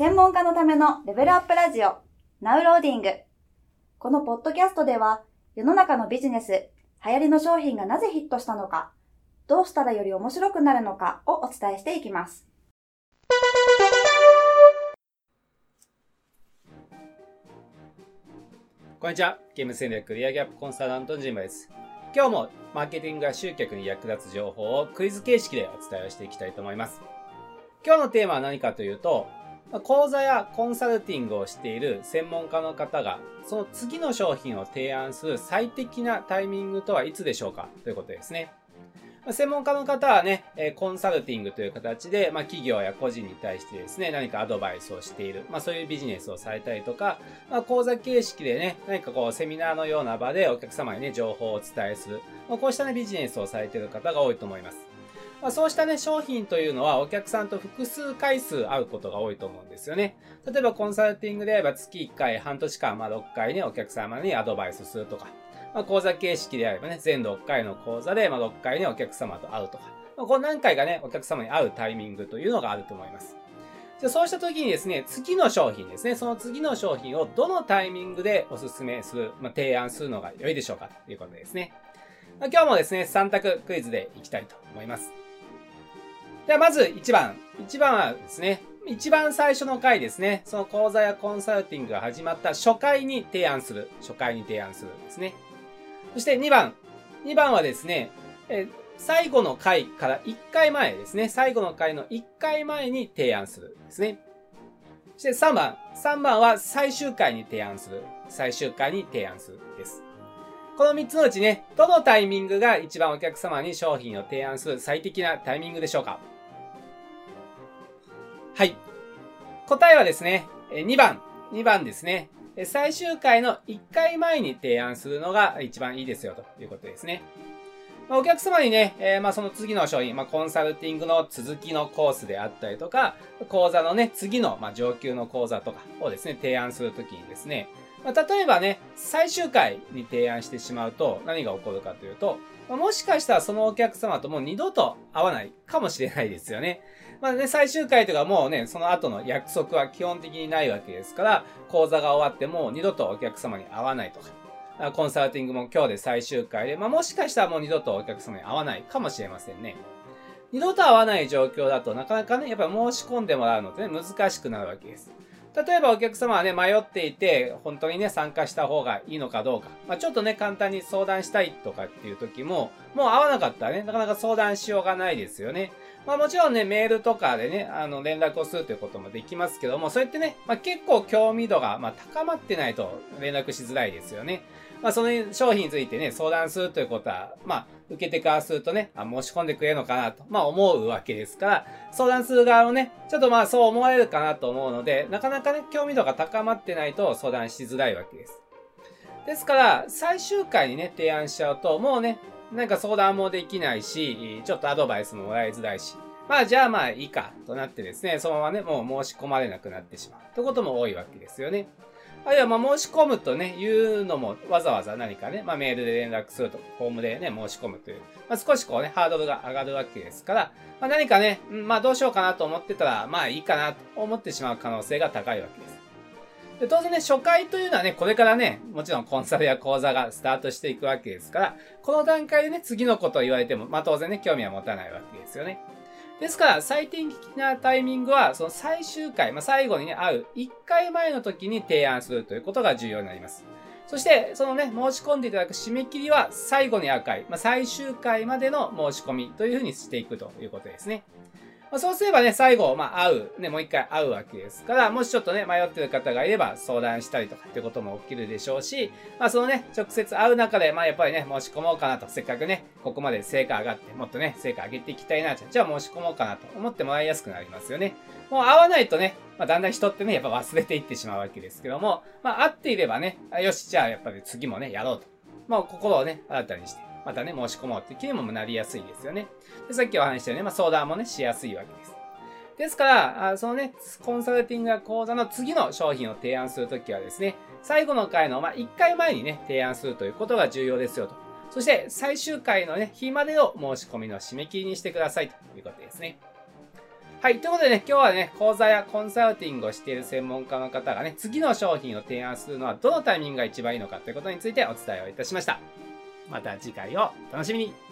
専門家のためのレベルアップラジオ、ナウローディング。このポッドキャストでは、世の中のビジネス、流行りの商品がなぜヒットしたのか、どうしたらより面白くなるのかをお伝えしていきます。こんにちは。ゲーム戦略リアギャップコンサルタントのジンです。今日もマーケティングや集客に役立つ情報をクイズ形式でお伝えしていきたいと思います。今日のテーマは何かというと、講座やコンサルティングをしている専門家の方が、その次の商品を提案する最適なタイミングとはいつでしょうかということですね。専門家の方はね、コンサルティングという形で、まあ、企業や個人に対してですね、何かアドバイスをしている、まあ、そういうビジネスをされたりとか、まあ、講座形式でね、何かこう、セミナーのような場でお客様にね、情報をお伝えする、まあ、こうしたね、ビジネスをされている方が多いと思います。まあ、そうしたね、商品というのはお客さんと複数回数会うことが多いと思うんですよね。例えばコンサルティングであれば月1回、半年間、まあ6回ね、お客様にアドバイスするとか、まあ、講座形式であればね、全6回の講座で、まあ6回ね、お客様と会うとか、まあ、この何回かね、お客様に会うタイミングというのがあると思います。じゃそうした時にですね、次の商品ですね、その次の商品をどのタイミングでお勧めする、まあ、提案するのが良いでしょうかということですね。ま、今日もですね、3択クイズでいきたいと思います。ではまず1番。1番はですね、一番最初の回ですね。その講座やコンサルティングが始まった初回に提案する。初回に提案するですね。そして2番。2番はですね、え最後の回から1回前ですね。最後の回の1回前に提案するですね。そして3番。3番は最終回に提案する。最終回に提案するです。この3つのうちね、どのタイミングが一番お客様に商品を提案する最適なタイミングでしょうか答えはですね、2番。2番ですね。最終回の1回前に提案するのが一番いいですよということですね。ま、お客様にね、えー、まあその次の商品、まあ、コンサルティングの続きのコースであったりとか、講座のね、次の、ま、上級の講座とかをですね、提案するときにですね、まあ、例えばね、最終回に提案してしまうと何が起こるかというと、もしかしたらそのお客様ともう二度と会わないかもしれないですよね。まあね、最終回とかもうね、その後の約束は基本的にないわけですから、講座が終わっても二度とお客様に会わないとか、コンサルティングも今日で最終回で、まあもしかしたらもう二度とお客様に会わないかもしれませんね。二度と会わない状況だとなかなかね、やっぱり申し込んでもらうのってね、難しくなるわけです。例えばお客様はね、迷っていて、本当にね、参加した方がいいのかどうか。まあ、ちょっとね、簡単に相談したいとかっていう時も、もう会わなかったらね、なかなか相談しようがないですよね。まあもちろんね、メールとかでね、あの、連絡をするということもできますけども、そうやってね、まあ結構興味度が、まあ高まってないと連絡しづらいですよね。まあその商品についてね、相談するということは、まあ受けてからするとね、あ申し込んでくれるのかなと、まあ思うわけですから、相談する側もね、ちょっとまあそう思われるかなと思うので、なかなかね、興味度が高まってないと相談しづらいわけです。ですから、最終回にね、提案しちゃうと、もうね、なんか相談もできないし、ちょっとアドバイスももらいづらいし、まあじゃあまあいいかとなってですね、そのままね、もう申し込まれなくなってしまうということも多いわけですよね。あるいはまあ申し込むとね、言うのもわざわざ何かね、まあメールで連絡するとか、フォームでね、申し込むという、まあ少しこうね、ハードルが上がるわけですから、まあ何かね、まあどうしようかなと思ってたら、まあいいかなと思ってしまう可能性が高いわけです。で当然ね、初回というのはね、これからね、もちろんコンサルや講座がスタートしていくわけですから、この段階でね、次のことを言われても、まあ当然ね、興味は持たないわけですよね。ですから、最適なタイミングは、その最終回、まあ、最後にね、会う1回前の時に提案するということが重要になります。そして、そのね、申し込んでいただく締め切りは最後に会う回、まあ、最終回までの申し込みというふうにしていくということですね。ま、そうすればね、最後、まあ、会う、ね、もう一回会うわけですから、もしちょっとね、迷ってる方がいれば相談したりとかってことも起きるでしょうし、まあ、そのね、直接会う中で、まあ、やっぱりね、申し込もうかなと、せっかくね、ここまで成果上がって、もっとね、成果上げていきたいな、じゃあ申し込もうかなと思ってもらいやすくなりますよね。もう会わないとね、まあ、だんだん人ってね、やっぱ忘れていってしまうわけですけども、まあ、会っていればね、よし、じゃあやっぱり次もね、やろうと。まあ、心をね、新たにして、またね、申し込もうっていう気にもなりやすいですよね。でさっきお話したように、まあ、相談もね、しやすいわけです。ですから、あそのね、コンサルティング講座の次の商品を提案するときはですね、最後の回の、まあ、1回前にね、提案するということが重要ですよと。そして、最終回のね、日までを申し込みの締め切りにしてくださいということですね。はい。ということでね、今日はね、講座やコンサルティングをしている専門家の方がね、次の商品を提案するのはどのタイミングが一番いいのかということについてお伝えをいたしました。また次回をお楽しみに。